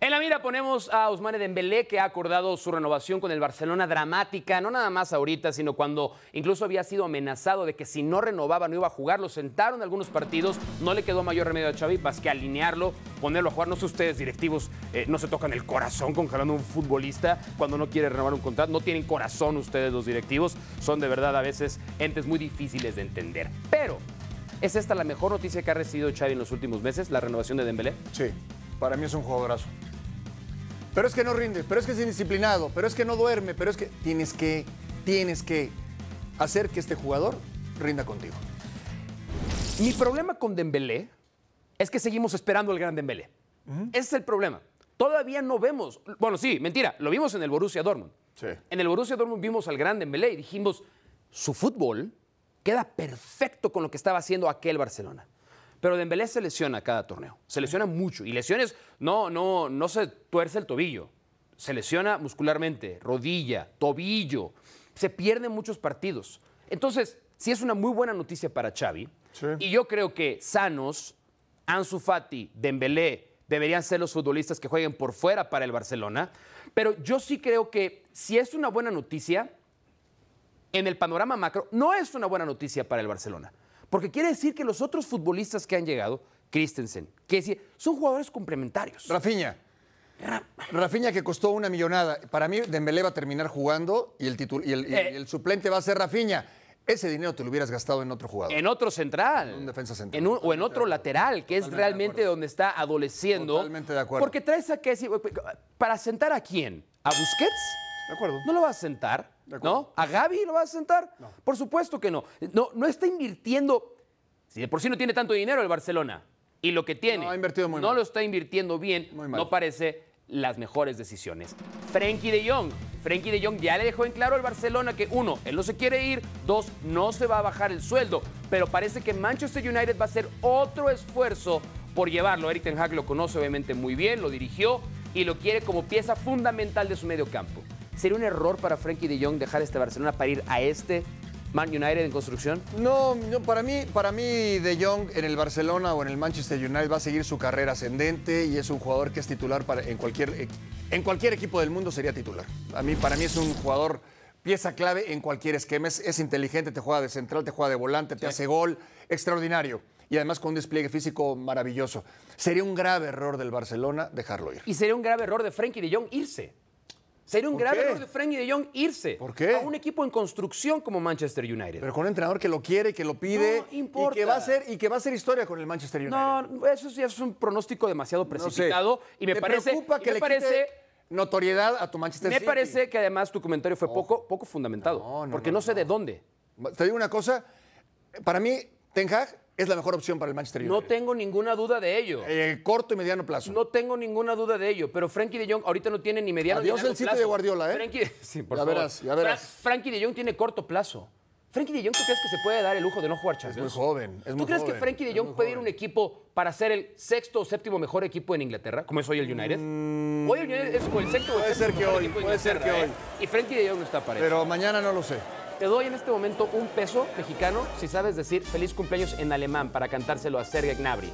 En la mira ponemos a Ousmane Dembélé que ha acordado su renovación con el Barcelona dramática, no nada más ahorita, sino cuando incluso había sido amenazado de que si no renovaba no iba a jugar, lo sentaron algunos partidos, no le quedó mayor remedio a Xavi más que alinearlo, ponerlo a jugar. No sé ustedes directivos, eh, no se tocan el corazón con jalando a un futbolista cuando no quiere renovar un contrato, no tienen corazón ustedes los directivos, son de verdad a veces entes muy difíciles de entender. Pero ¿Es esta la mejor noticia que ha recibido Xavi en los últimos meses, la renovación de Dembélé? Sí, para mí es un jugadorazo. Pero es que no rinde, pero es que es indisciplinado, pero es que no duerme, pero es que tienes que, tienes que hacer que este jugador rinda contigo. Mi problema con Dembélé es que seguimos esperando al gran Dembélé. Ese es el problema. Todavía no vemos, bueno, sí, mentira, lo vimos en el Borussia Dortmund. Sí. En el Borussia Dortmund vimos al gran Dembélé y dijimos, su fútbol queda perfecto con lo que estaba haciendo aquel Barcelona. Pero Dembélé se lesiona cada torneo. Se lesiona mucho. Y lesiones, no, no, no se tuerce el tobillo. Se lesiona muscularmente, rodilla, tobillo. Se pierden muchos partidos. Entonces, sí es una muy buena noticia para Xavi. Y yo creo que sanos, Ansu Fati, Dembélé, deberían ser los futbolistas que jueguen por fuera para el Barcelona. Pero yo sí creo que si es una buena noticia, en el panorama macro, no es una buena noticia para el Barcelona. Porque quiere decir que los otros futbolistas que han llegado, Christensen, que son jugadores complementarios. Rafiña. Rafiña que costó una millonada. Para mí, Dembélé va a terminar jugando y el, y el, eh. el suplente va a ser Rafiña. Ese dinero te lo hubieras gastado en otro jugador. En otro central. En un defensa central. o en otro lateral, que es realmente donde está adoleciendo. Totalmente de acuerdo. Porque traes a que ¿Para sentar a quién? ¿A Busquets? De acuerdo. ¿No lo vas a sentar? ¿No? ¿A Gaby lo vas a sentar? No. Por supuesto que no. No, no está invirtiendo. Si de por sí no tiene tanto dinero el Barcelona y lo que tiene no, ha invertido muy no lo está invirtiendo bien, no parece las mejores decisiones. Frenkie de Jong. Frenkie de Jong ya le dejó en claro al Barcelona que uno, él no se quiere ir, dos, no se va a bajar el sueldo, pero parece que Manchester United va a hacer otro esfuerzo por llevarlo. Eric Ten Hag lo conoce obviamente muy bien, lo dirigió y lo quiere como pieza fundamental de su medio campo. ¿Sería un error para Frenkie de Jong dejar este Barcelona para ir a este Man United en construcción? No, para, mí, para mí De Jong en el Barcelona o en el Manchester United va a seguir su carrera ascendente y es un jugador que es titular para, en, cualquier, en cualquier equipo del mundo sería titular. A mí, para mí es un jugador pieza clave en cualquier esquema. Es, inteligente, te juega de central, te juega de volante, te hace gol, extraordinario. Y además con un despliegue físico maravilloso. Sería un grave error del Barcelona dejarlo ir. Y sería un grave error de Frenkie de Jong irse. Sería un grave error de Frankie de Jong irse ¿Por qué? a un equipo en construcción como Manchester United. Pero con un entrenador que lo quiere, que lo pide y que va a ser y que va a ser historia con el Manchester United. No, eso ya es un pronóstico demasiado precipitado y me parece preocupa que le parece notoriedad a tu Manchester City. Me parece que además tu comentario fue poco, poco fundamentado, porque no, sé de dónde. Te digo una cosa, para mí Ten Hag es la mejor opción para el Manchester United. No tengo ninguna duda de ello. Eh, corto y mediano plazo. No tengo ninguna duda de ello, pero Frankie de Jong ahorita no tiene ni mediano Adiós el sitio de Guardiola, ¿eh? Frankie, *laughs* sí, por ya verás, ya verás. Frankie de Jong tiene corto plazo. Frankie de Jong, ¿tú crees que se puede dar el lujo de no jugar Champions? Es muy joven. ¿Tú crees que Frankie de Jong puede ir a un equipo para ser el sexto o séptimo mejor equipo en Inglaterra, como es hoy el United? Mm, hoy el United es como el sexto o el ser que hoy, Puede ser que hoy. ¿eh? Y Frankie de Jong no está para eso. Pero mañana no lo sé. Te doy en este momento un peso mexicano si sabes decir feliz cumpleaños en alemán para cantárselo a Sergei Gnabry.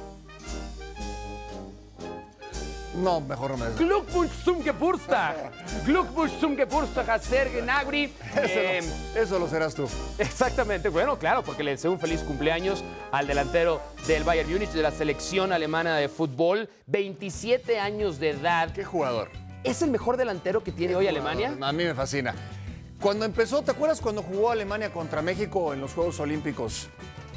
No, mejor no me des. Glückwunsch zum Geburtstag. *laughs* Glückwunsch zum Geburtstag a Sergei Gnabry. Eso, eh, eso, lo serás tú. Exactamente. Bueno, claro, porque le deseo un feliz cumpleaños al delantero del Bayern Múnich de la selección alemana de fútbol. 27 años de edad. Qué jugador. ¿Es el mejor delantero que tiene hoy Alemania? A mí me fascina. Cuando empezó, ¿te acuerdas cuando jugó Alemania contra México en los Juegos Olímpicos?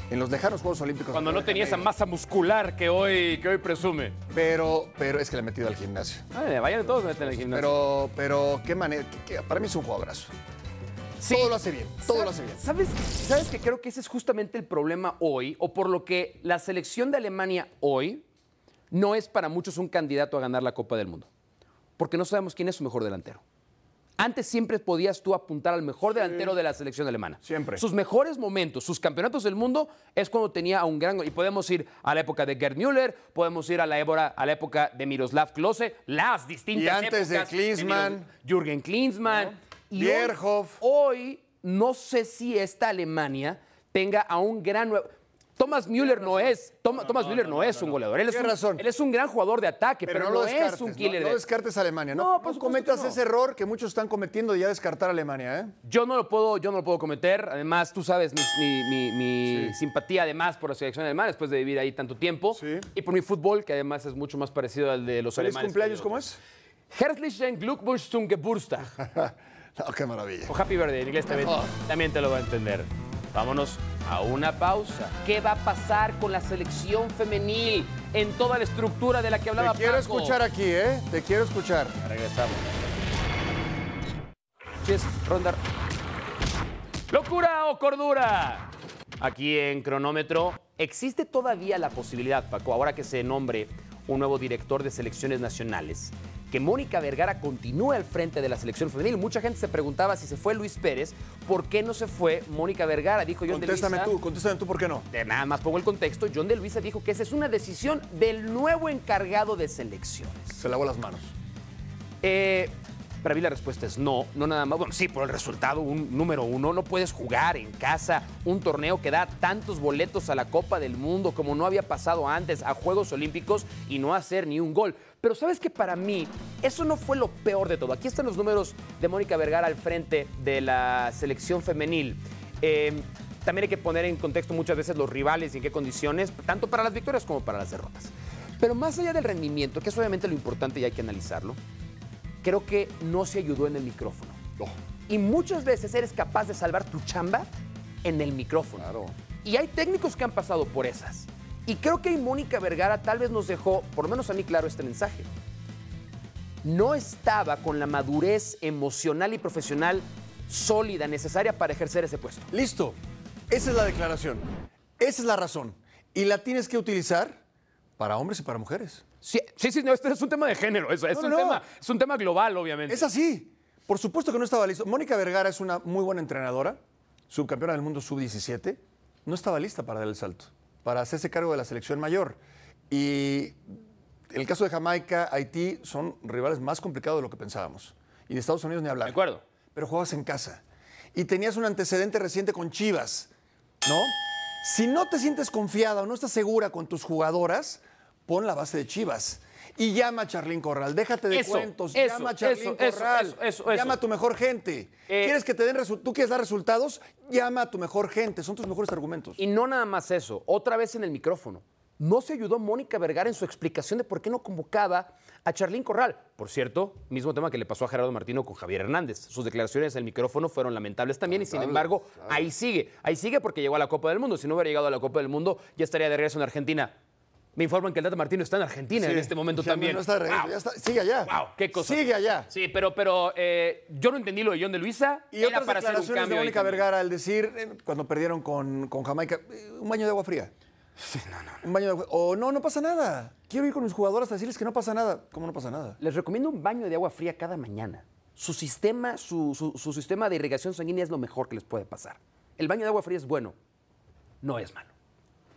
En los lejanos Juegos Olímpicos. Cuando no tenía esa masa muscular que hoy, que hoy presume. Pero, pero es que le he metido al gimnasio. Ay, vayan todos meten al gimnasio. Pero, pero, qué manera. para mí es un jugadorazo. Sí. Todo lo hace bien, todo lo hace bien. ¿Sabes, ¿Sabes que creo que ese es justamente el problema hoy? O por lo que la selección de Alemania hoy no es para muchos un candidato a ganar la Copa del Mundo. Porque no sabemos quién es su mejor delantero. Antes siempre podías tú apuntar al mejor delantero de la selección alemana. Siempre. Sus mejores momentos, sus campeonatos del mundo es cuando tenía a un gran... Y podemos ir a la época de Gerd Müller, podemos ir a la, a la época de Miroslav Klose, las distintas Y antes de Klinsmann. Jürgen Klinsmann. Y Bierhoff. Hoy, no sé si esta Alemania tenga a un gran... Thomas Müller no es, Thomas, Müller no, es un goleador. Él es un, razón. Él es un gran jugador de ataque, pero, no, es un killer. No, descartes a Alemania, ¿no? No, pues cometas ese error que muchos están cometiendo de ya descartar a Alemania, ¿eh? Yo no lo puedo, yo no lo puedo cometer. Además, tú sabes mi, simpatía además por la selección alemana después de vivir ahí tanto tiempo. Y por mi fútbol, que además es mucho más parecido al de los ¿Feliz alemanes. cumpleaños cómo es? Herzlichen Glückwunsch zum Geburtstag. *laughs* no, qué maravilla. O Happy Birthday, en inglés también, también te lo va a entender. Vámonos a una pausa. ¿Qué va a pasar con la selección femenil en toda la estructura de la que hablaba Te quiero escuchar aquí, ¿eh? Te quiero escuchar. regresamos. Cheers, Rondar. ¿Locura o cordura? Aquí en Cronómetro, ¿existe todavía la posibilidad, Paco, ahora que se nombre un nuevo director de selecciones nacionales, que Mónica Vergara continúe al frente de la selección femenil. Mucha gente se preguntaba si se fue Luis Pérez, ¿por qué no se fue Mónica Vergara? Dijo John Contéstame de Luisa. tú, contéstame tú por qué no. De nada más pongo el contexto. John de Luisa dijo que esa es una decisión del nuevo encargado de selecciones. Se lavó las manos. Eh, para mí la respuesta es no, no nada más. Bueno, sí, por el resultado, un número uno. No puedes jugar en casa un torneo que da tantos boletos a la Copa del Mundo como no había pasado antes a Juegos Olímpicos y no hacer ni un gol. Pero sabes que para mí eso no fue lo peor de todo. Aquí están los números de Mónica Vergara al frente de la selección femenil. Eh, también hay que poner en contexto muchas veces los rivales y en qué condiciones, tanto para las victorias como para las derrotas. Pero más allá del rendimiento, que es obviamente lo importante y hay que analizarlo, creo que no se ayudó en el micrófono. Y muchas veces eres capaz de salvar tu chamba en el micrófono. Claro. Y hay técnicos que han pasado por esas. Y creo que Mónica Vergara tal vez nos dejó, por lo menos a mí claro, este mensaje. No estaba con la madurez emocional y profesional sólida necesaria para ejercer ese puesto. Listo. Esa es la declaración. Esa es la razón. Y la tienes que utilizar para hombres y para mujeres. Sí, sí, sí, no, este es un tema de género, es, es No, un, no. Tema, es un tema global, obviamente. Es así. Por supuesto que no estaba listo. Mónica Vergara es una muy buena entrenadora, subcampeona del mundo sub-17. No estaba lista para dar el salto, para hacerse cargo de la selección mayor. Y el caso de Jamaica, Haití son rivales más complicados de lo que pensábamos. Y de Estados Unidos ni hablar. De acuerdo. Pero jugabas en casa. Y tenías un antecedente reciente con Chivas, ¿no? Si no te sientes confiada o no estás segura con tus jugadoras, pon la base de Chivas. Y llama a Charlín Corral. Déjate de Eso, cuentos. eso, llama a Charlín eso, Corral. Llama a tu mejor gente. Eh, ¿Quieres que te den ¿Tú quieres dar resultados? Llama a tu mejor gente. Son tus mejores argumentos. Y no nada más eso, otra vez en el micrófono. No se ayudó Mónica Vergara en su explicación de por qué no convocaba a Charlín Corral. Por cierto, mismo tema que le pasó a Gerardo Martino con Javier Hernández. Sus declaraciones en el micrófono fueron lamentables también y sin embargo ahí sigue. Ahí sigue porque llegó a la Copa del Mundo. Si no hubiera llegado a la Copa del Mundo ya estaría de regreso en Argentina. Me informan que el Tata Martino está en Argentina en Sí. este momento Ya también. No está de regreso, Wow. ya está. Sigue allá. Wow, qué cosa. Sigue allá. Sí, pero, pero eh, yo no entendí lo de John de Luisa. Y Era otras para hacer un declaraciones de Mónica. Vergara al decir, eh, cuando perdieron con, con Jamaica, eh, un baño de agua fría. Un baño de agua. O no, no pasa nada. Quiero ir con mis jugadoras a decirles que no pasa nada. ¿Cómo no pasa nada? Les recomiendo un baño de agua fría cada mañana. Su sistema, su, su- su sistema de irrigación sanguínea es lo mejor que les puede pasar. El baño de agua fría es bueno, no es malo.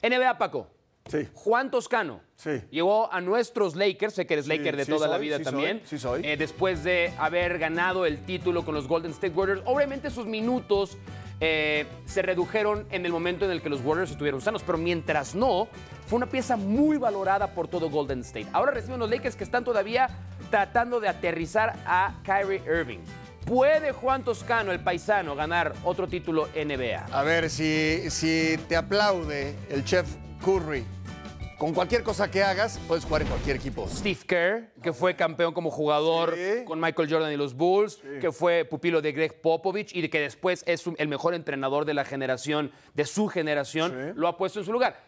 NBA, Paco. Sí. Juan Toscano Sí. llegó a nuestros Lakers, sé que eres Sí, Laker de sí toda la vida sí también. soy, sí soy. Eh, después de haber ganado el título con los Golden State Warriors, obviamente sus minutos eh, se redujeron en el momento en el que los Warriors estuvieron sanos, pero mientras no, fue una pieza muy valorada por todo Golden State. Ahora reciben los Lakers que están todavía tratando de aterrizar a Kyrie Irving. ¿Puede Juan Toscano, el paisano, ganar otro título NBA? A ver, si, si te aplaude el chef Curry con cualquier cosa que hagas, puedes jugar en cualquier equipo. Steve Kerr, que fue campeón como jugador Sí. con Michael Jordan y los Bulls, que fue pupilo de Greg Popovich y de que después es el mejor entrenador de la generación, de su generación, Sí. lo ha puesto en su lugar.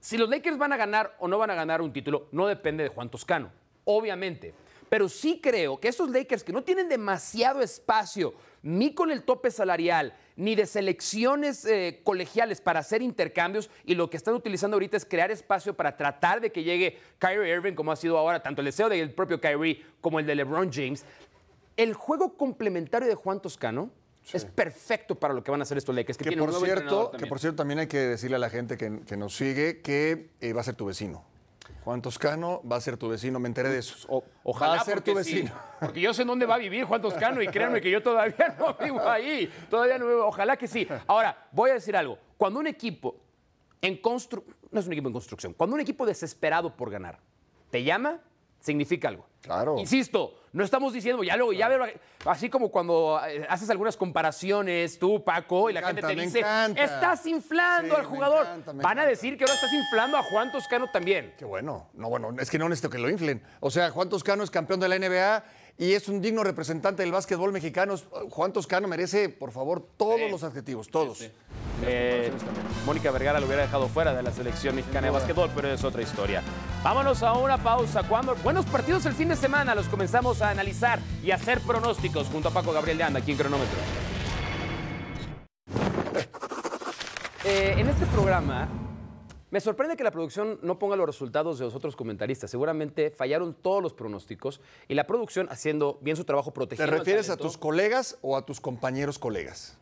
Si los Lakers van a ganar o no van a ganar un título, no depende de Juan Toscano, obviamente. Pero sí creo que estos Lakers que no tienen demasiado espacio, ni con el tope salarial, ni de selecciones eh, colegiales para hacer intercambios, y lo que están utilizando ahorita es crear espacio para tratar de que llegue Kyrie Irving, como ha sido ahora, tanto el deseo del propio Kyrie como el de LeBron James. El juego complementario de Juan Toscano es perfecto para lo que van a hacer estos Lakers. Que, por, cierto, que también. por cierto, también hay que decirle a la gente que, que nos sigue que eh, va a ser tu vecino. Juan Toscano va a ser tu vecino, me enteré de eso. O- ojalá va a ser tu sí, vecino. porque yo sé en dónde va a vivir Juan Toscano y créanme que yo todavía no *laughs* vivo ahí. Todavía no vivo. Ojalá que sí. Ahora, voy a decir algo. Cuando un equipo en constru no es un equipo en construcción, cuando un equipo desesperado por ganar te llama, significa algo. Claro. Insisto, no estamos diciendo, ya luego, ya veo, así como cuando eh, haces algunas comparaciones, tú, Paco, y la encanta, gente te dice, encanta. estás inflando Sí, al me jugador. encanta, me Van a decir que ahora estás inflando a Juan Toscano también. Qué bueno. No, bueno, es que no necesito que lo inflen. O sea, Juan Toscano es campeón de la NBA y es un digno representante del básquetbol mexicano. Juan Toscano merece, por favor, todos Sí. los adjetivos, todos. Eh, Mónica Vergara lo hubiera dejado fuera de la selección mexicana de básquetbol, pero es otra historia. Vámonos a una pausa. Cuando buenos partidos el fin de semana los comenzamos a analizar y a hacer pronósticos junto a Paco Gabriel de Anda aquí en Cronómetro. Eh, en este programa Me sorprende que la producción no ponga los resultados de los otros comentaristas. Seguramente fallaron todos los pronósticos y la producción haciendo bien su trabajo ¿Te protegiendo. al refieres a tus colegas o a tus compañeros colegas?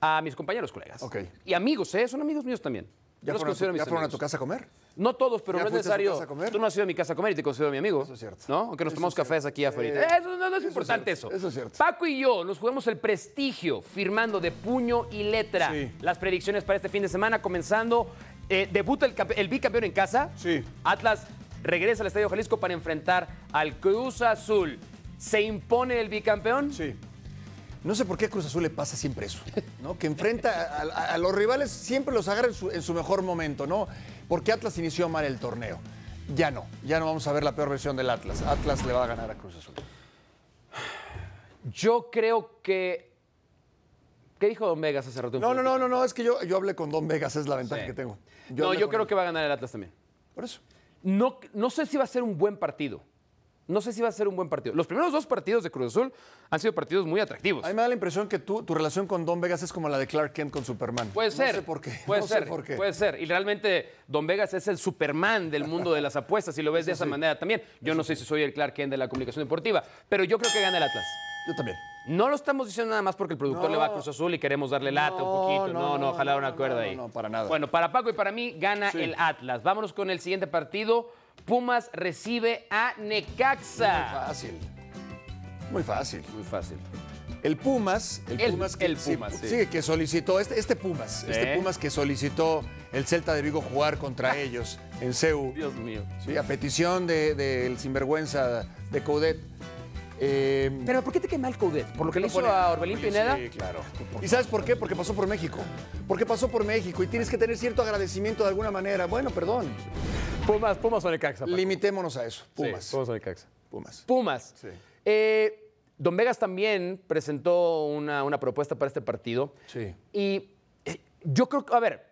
A mis compañeros colegas. Ok. Y amigos, ¿eh? Son amigos míos también. Yo ¿Ya, los fueron, a tu, considero mis ya fueron a amigos. tu casa a comer? No todos, pero ¿Ya no es fuiste a su necesario. casa a comer? Tú no has ido a mi casa a comer y te considero mi amigo. Eso es cierto. ¿No? Aunque nos Eso tomamos es cierto. cafés aquí afuera. Eh, eso no, no es eso es importante cierto. eso. Eso es cierto. Paco y yo nos jugamos el prestigio firmando de puño y letra Sí. las predicciones para este fin de semana, comenzando. eh, debuta el, campe- el bicampeón en casa. Sí. Atlas regresa al Estadio Jalisco para enfrentar al Cruz Azul. ¿Se impone el bicampeón? Sí. No sé por qué a Cruz Azul le pasa siempre eso, ¿no? Que enfrenta a, a- a los rivales, siempre los agarra en su, en su mejor momento, ¿no? Porque Atlas inició mal el torneo. Ya no, ya no vamos a ver la peor versión del Atlas. Atlas le va a ganar a Cruz Azul. Yo creo que. ¿Qué dijo Don Vegas hace rato? No, no, no, no, no, es que yo, yo hablé con Don Vegas, es la ventaja Sí. que tengo. no, yo creo él. que va a ganar el Atlas también. Por eso. No, no sé si va a ser un buen partido. No sé si va a ser un buen partido. Los primeros dos partidos de Cruz Azul han sido partidos muy atractivos. A mí me da la impresión que tú, tu relación con Don Vegas es como la de Clark Kent con Superman. Puede ser. No sé por qué. Puede no sé ser. por qué. Puede ser. Y realmente Don Vegas es el Superman del mundo de las apuestas, si lo ves de esa manera también. Yo no sé si soy el Clark Kent de la comunicación deportiva, pero yo creo que gana el Atlas. Yo también. No lo estamos diciendo nada más porque el productor No. le va a Cruz Azul y queremos darle lata un No, poquito. no, No, no, no, una cuerda ahí. no, para nada. Bueno, para Paco y para mí gana Sí. el Atlas. Vámonos con el siguiente partido. Pumas recibe a Necaxa. Muy fácil. Muy fácil. Muy fácil. El Pumas, el, El- Pumas, que, el Pumas, sí. sí, que solicitó, este, este Pumas, este Pumas que solicitó el Celta de Vigo jugar contra *laughs* ellos en CEU, Dios mío. sí, a petición del de, del sinvergüenza de Coudet. Eh, Pero ¿por qué te quema el Coudet? ¿Por lo que le hizo pone- a Orbelín Pineda? Sí, claro. ¿Y sabes por qué? Porque pasó por México. Porque pasó por México y tienes que tener cierto agradecimiento de alguna manera. Bueno, perdón. Pumas, Pumas o Necaxa. Paco? Limitémonos a eso. Pumas. Sí, Pumas o Necaxa. Pumas. Pumas. Sí. Eh, Don Vegas también presentó una, una propuesta para este partido. Sí. Y eh, yo creo que, a ver,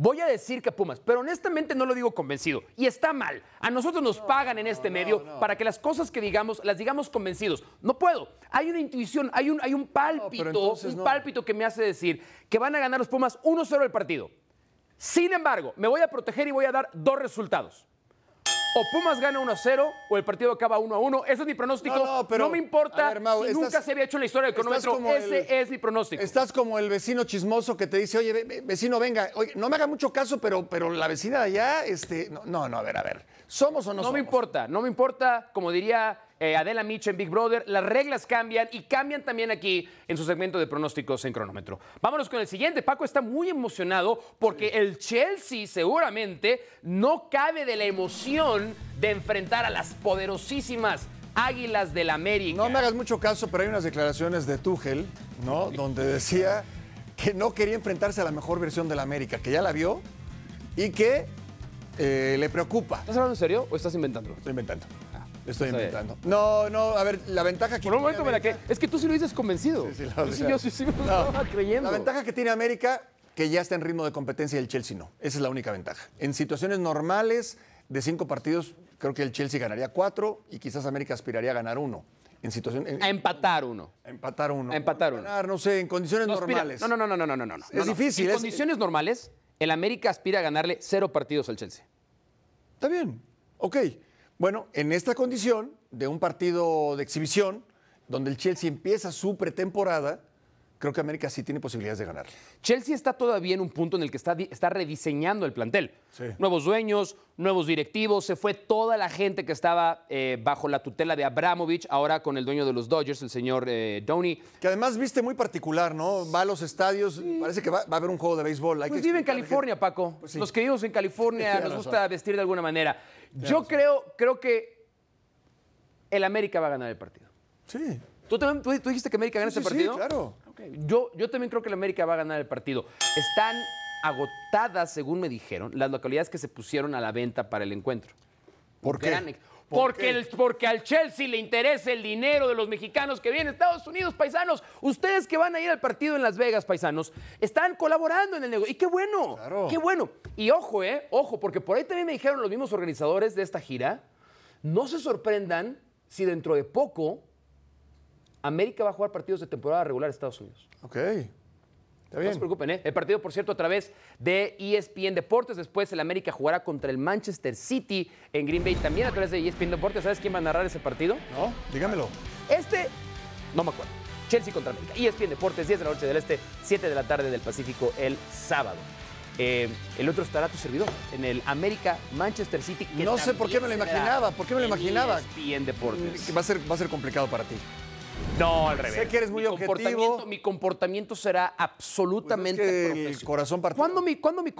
voy a decir que Pumas, pero honestamente no lo digo convencido. Y está mal. A nosotros nos pagan en este medio para que las cosas que digamos las digamos convencidos. No puedo. Hay una intuición, hay un, hay un pálpito, entonces un no. pálpito que me hace decir que van a ganar los Pumas 1-0 el partido. Sin embargo, me voy a proteger y voy a dar dos resultados. O Pumas gana 1-0 o el partido acaba 1-1. Ese es mi pronóstico. No, no, pero, me importa a ver, Mau, si estás- nunca se había hecho en la historia del cronómetro. Ese el- es mi pronóstico. Estás como el vecino chismoso que te dice, oye, ve- ve- vecino, venga, oye, no me haga mucho caso, pero, pero la vecina de allá, este, no, no, no, a ver, a ver, ¿somos o no, No somos? me importa, no me importa, como diría eh, Adela Micha en Big Brother, las reglas cambian y cambian también aquí en su segmento de pronósticos en cronómetro. Vámonos con el siguiente. Paco está muy emocionado porque el Chelsea seguramente no cabe de la emoción de enfrentar a las poderosísimas Águilas del América. No me hagas mucho caso, pero hay unas declaraciones de Tuchel, ¿no? Donde decía que no quería enfrentarse a la mejor versión de la América, que ya la vio y que eh, le preocupa. ¿Estás hablando en serio o estás inventándolo? Estoy inventando. Estoy inventando. No, no, a ver, la ventaja que Por un tiene momento me la que América- Es que tú sí lo dices convencido. Sí, sí, lo- Yo sí, yo sí, sí me No, estaba creyendo. La ventaja que tiene América, que ya está en ritmo de competencia y el Chelsea no. Esa es la única ventaja. En situaciones normales de cinco partidos, creo que el Chelsea ganaría cuatro y quizás América aspiraría a ganar uno. En situación, en- A empatar uno. a empatar uno. a empatar uno. Ganar, no sé, en condiciones No, normales. No, no, no, no, no, no, no, no. Es no, no. difícil, En es- condiciones normales, el América aspira a ganarle cero partidos al Chelsea. Está bien. Ok. Bueno, en esta condición de un partido de exhibición, donde el Chelsea empieza su pretemporada, creo que América sí tiene posibilidades de ganar. Chelsea está todavía en un punto en el que está, está rediseñando el plantel. Sí. Nuevos dueños, nuevos directivos, se fue toda la gente que estaba eh, bajo la tutela de Abramovich, ahora con el dueño de los Dodgers, el señor eh, Downey. Que además viste muy particular, ¿no? Va a los estadios, parece que va, va a haber un juego de béisbol. Hay Pues que vive en California, Paco. Pues sí. Los que vivimos en California nos gusta vestir de alguna manera. Yo creo, creo que el América va a ganar el partido. Sí. ¿Tú, también, tú, tú dijiste que América gana Sí, este sí, sí, partido? claro. Yo, yo también creo que el América va a ganar el partido. Están agotadas, según me dijeron, las localidades que se pusieron a la venta para el encuentro. ¿Por qué? Gran ¿Por Porque, el- porque al Chelsea le interesa el dinero de los mexicanos que vienen a Estados Unidos, paisanos. Ustedes que van a ir al partido en Las Vegas, paisanos, están colaborando en el negocio. Y qué bueno, Claro. qué bueno. Y ojo, eh, ojo, porque por ahí también me dijeron los mismos organizadores de esta gira, no se sorprendan si dentro de poco América va a jugar partidos de temporada regular a Estados Unidos. Ok. No se preocupen, ¿eh? El partido, por cierto, a través de ESPN Deportes. Después el América jugará contra el Manchester City en Green Bay también a través de ESPN Deportes. ¿Sabes quién va a narrar ese partido? No, dígamelo. Este, no me acuerdo. Chelsea contra América. ESPN Deportes, 10 de la noche del Este, 7 de la tarde del Pacífico el sábado. Eh, el otro estará tu servidor en el América Manchester City. que No sé por qué me lo imaginaba, por qué me lo imaginaba. ESPN Deportes. Va a ser, va a ser complicado para ti. No, al revés. Sé que eres muy mi objetivo. comportamiento- Mi comportamiento será absolutamente Pues es que el corazón partido. ¿Cuándo mi, cuándo mi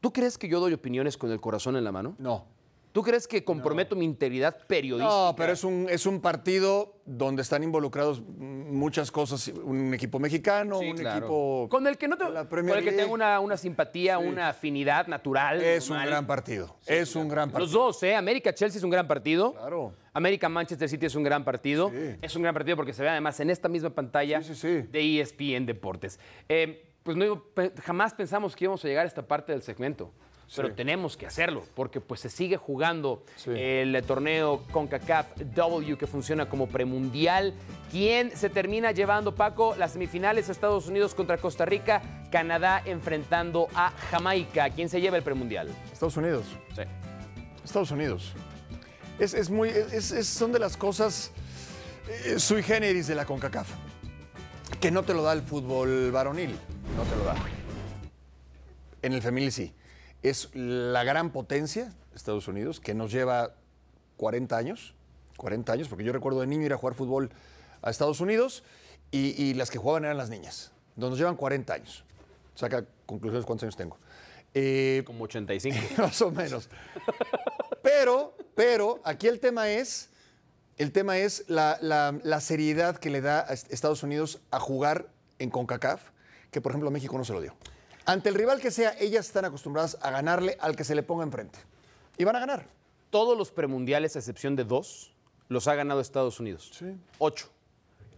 ¿Tú crees que yo doy opiniones con el corazón en la mano? No. ¿Tú crees que comprometo mi integridad periodística? No, pero es un, es un partido donde están involucrados muchas cosas. Un equipo mexicano, Sí, un claro. equipo. con el que no te- de la con el que tengo una, una simpatía, una afinidad natural. Es un gran partido. es un gran partido. Los dos, ¿eh? América Chelsea es un gran partido. Claro. América Manchester City es un gran partido. Sí. Es un gran partido porque se ve además en esta misma pantalla Sí, sí, de ESPN Deportes. Eh, pues no, jamás pensamos que íbamos a llegar a esta parte del segmento. Pero tenemos que hacerlo, porque pues se sigue jugando el torneo CONCACAF W que funciona como premundial. ¿Quién se termina llevando, Paco? Las semifinales Estados Unidos contra Costa Rica, Canadá enfrentando a Jamaica. ¿Quién se lleva el premundial? Estados Unidos. Sí. Estados Unidos. Es, es muy, es- es- son de las cosas eh, sui generis de la CONCACAF. Que no te lo da el fútbol varonil. No te lo da. En el femenil sí. Es la gran potencia, Estados Unidos, que nos lleva 40 años. 40 años, porque yo recuerdo de niño ir a jugar fútbol a Estados Unidos y, y las que jugaban eran las niñas. Nos llevan 40 años. Saca conclusiones cuántos años tengo. Eh, Como 85. *laughs* más o menos. *laughs* Pero, pero, aquí el tema es, el tema es la, la- la seriedad que le da a est- Estados Unidos a jugar en CONCACAF, que por ejemplo México no se lo dio. Ante el rival que sea, ellas están acostumbradas a ganarle al que se le ponga enfrente. Y van a ganar. Todos los premundiales, a excepción de dos, los ha ganado Estados Unidos. Sí. Ocho.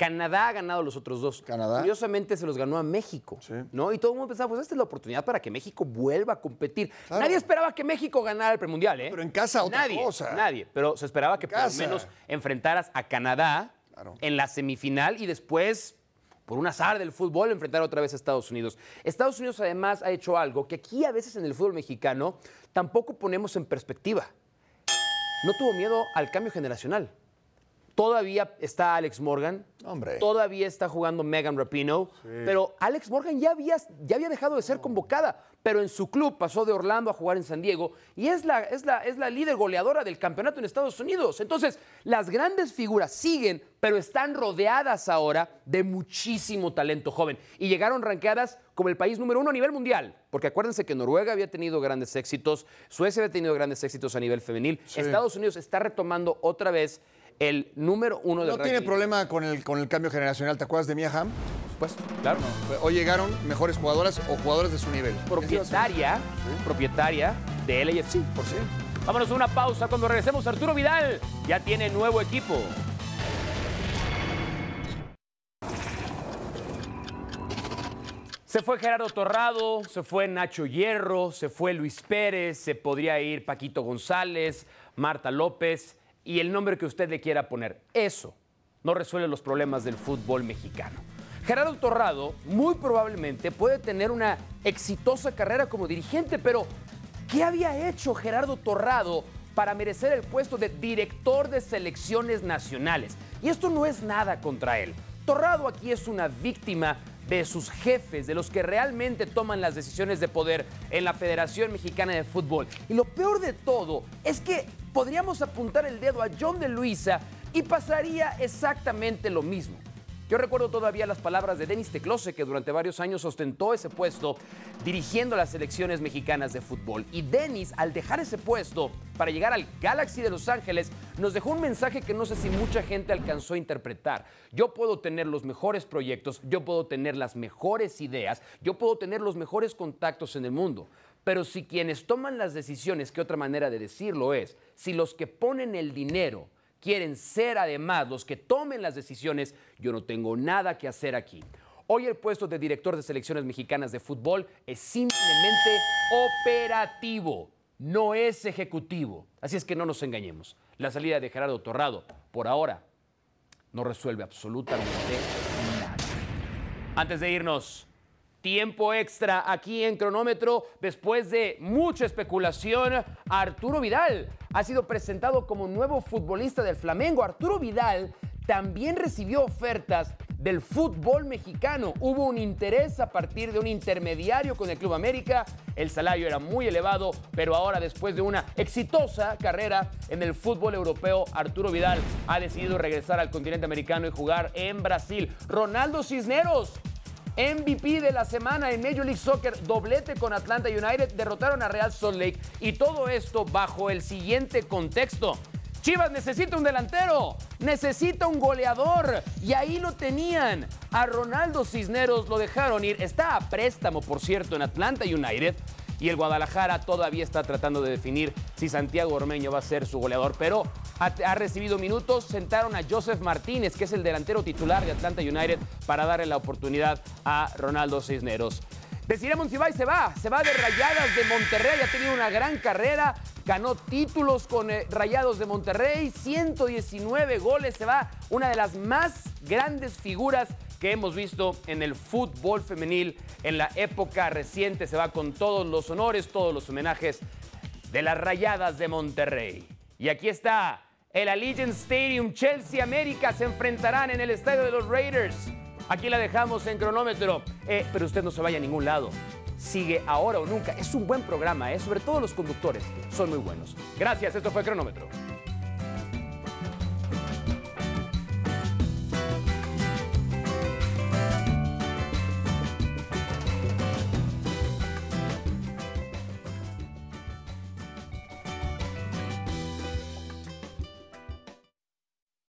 Canadá ha ganado los otros dos. Canadá. Curiosamente se los ganó a México. Sí. ¿no? Y todo el mundo pensaba, pues esta es la oportunidad para que México vuelva a competir. Claro. Nadie esperaba que México ganara el premundial, ¿eh? Pero en casa otra nadie, cosa. Nadie. Pero se esperaba que por lo menos enfrentaras a Canadá Claro. en la semifinal y después. Por un azar del fútbol, enfrentar otra vez a Estados Unidos. Estados Unidos además ha hecho algo que aquí a veces en el fútbol mexicano tampoco ponemos en perspectiva no tuvo miedo al cambio generacional. Todavía está Alex Morgan. Hombre. Todavía está jugando Megan Rapinoe. Pero Alex Morgan ya había, ya había dejado de ser convocada. Pero en su club pasó de Orlando a jugar en San Diego. Y es la, es, la, es la líder goleadora del campeonato en Estados Unidos. Entonces, las grandes figuras siguen, pero están rodeadas ahora de muchísimo talento joven. Y llegaron ranqueadas como el país número uno a nivel mundial. Porque acuérdense que Noruega había tenido grandes éxitos, Suecia había tenido grandes éxitos a nivel femenil. Estados Unidos está retomando otra vez el número uno del No tiene ranking. problema con el, con el cambio generacional. ¿Te acuerdas de Mia Hamm? Por supuesto, claro. Hoy llegaron mejores jugadoras o jugadores de su nivel. Propietaria, propietaria de LAFC, por cierto. Vámonos a una pausa. Cuando regresemos, Arturo Vidal ya tiene nuevo equipo. Se fue Gerardo Torrado, se fue Nacho Hierro, se fue Luis Pérez, se podría ir Paquito González, Marta López y el nombre que usted le quiera poner. Eso no resuelve los problemas del fútbol mexicano. Gerardo Torrado muy probablemente puede tener una exitosa carrera como dirigente, pero ¿qué había hecho Gerardo Torrado para merecer el puesto de director de selecciones nacionales? Y esto no es nada contra él. Torrado aquí es una víctima de sus jefes, de los que realmente toman las decisiones de poder en la Federación Mexicana de Fútbol. Y lo peor de todo es que podríamos apuntar el dedo a John de Luisa y pasaría exactamente lo mismo. Yo recuerdo todavía las palabras de Denis Teclose, que durante varios años ostentó ese puesto dirigiendo las selecciones mexicanas de fútbol. Y Denis, al dejar ese puesto para llegar al Galaxy de Los Ángeles, nos dejó un mensaje que no sé si mucha gente alcanzó a interpretar. Yo puedo tener los mejores proyectos, yo puedo tener las mejores ideas, yo puedo tener los mejores contactos en el mundo. Pero si quienes toman las decisiones, que otra manera de decirlo es, si los que ponen el dinero quieren ser además los que tomen las decisiones, yo no tengo nada que hacer aquí. Hoy el puesto de director de selecciones mexicanas de fútbol es simplemente operativo, no es ejecutivo. Así es que no nos engañemos. La salida de Gerardo Torrado, por ahora, no resuelve absolutamente nada. Antes de irnos, Tiempo extra aquí en cronómetro después de mucha especulación. Arturo Vidal ha sido presentado como nuevo futbolista del Flamengo. Arturo Vidal también recibió ofertas del fútbol mexicano. Hubo un interés a partir de un intermediario con el Club América. El salario era muy elevado, pero ahora después de una exitosa carrera en el fútbol europeo, Arturo Vidal ha decidido regresar al continente americano y jugar en Brasil. Ronaldo Cisneros MVP de la semana en Major League Soccer, doblete con Atlanta United, derrotaron a Real Salt Lake y todo esto bajo el siguiente contexto. Chivas necesita un delantero, necesita un goleador y ahí lo tenían. A Ronaldo Cisneros lo dejaron ir, está a préstamo por cierto en Atlanta United y el Guadalajara todavía está tratando de definir si Santiago Ormeño va a ser su goleador, pero ha, recibido minutos, sentaron a Joseph Martínez, que es el delantero titular de Atlanta United, para darle la oportunidad a Ronaldo Cisneros. Desiree Monsiváis se va, se va de Rayadas de Monterrey, ha tenido una gran carrera, ganó títulos con eh, Rayados de Monterrey, 119 goles, se va una de las más grandes figuras que hemos visto en el fútbol femenil en la época reciente, se va con todos los honores, todos los homenajes de las Rayadas de Monterrey. Y aquí está el Allegiant Stadium, Chelsea América se enfrentarán en el estadio de los Raiders. Aquí la dejamos en cronómetro, eh, pero usted no se vaya a ningún lado sigue ahora o nunca. Es un buen programa, ¿eh? sobre todo los conductores son muy buenos. Gracias, esto fue Cronómetro.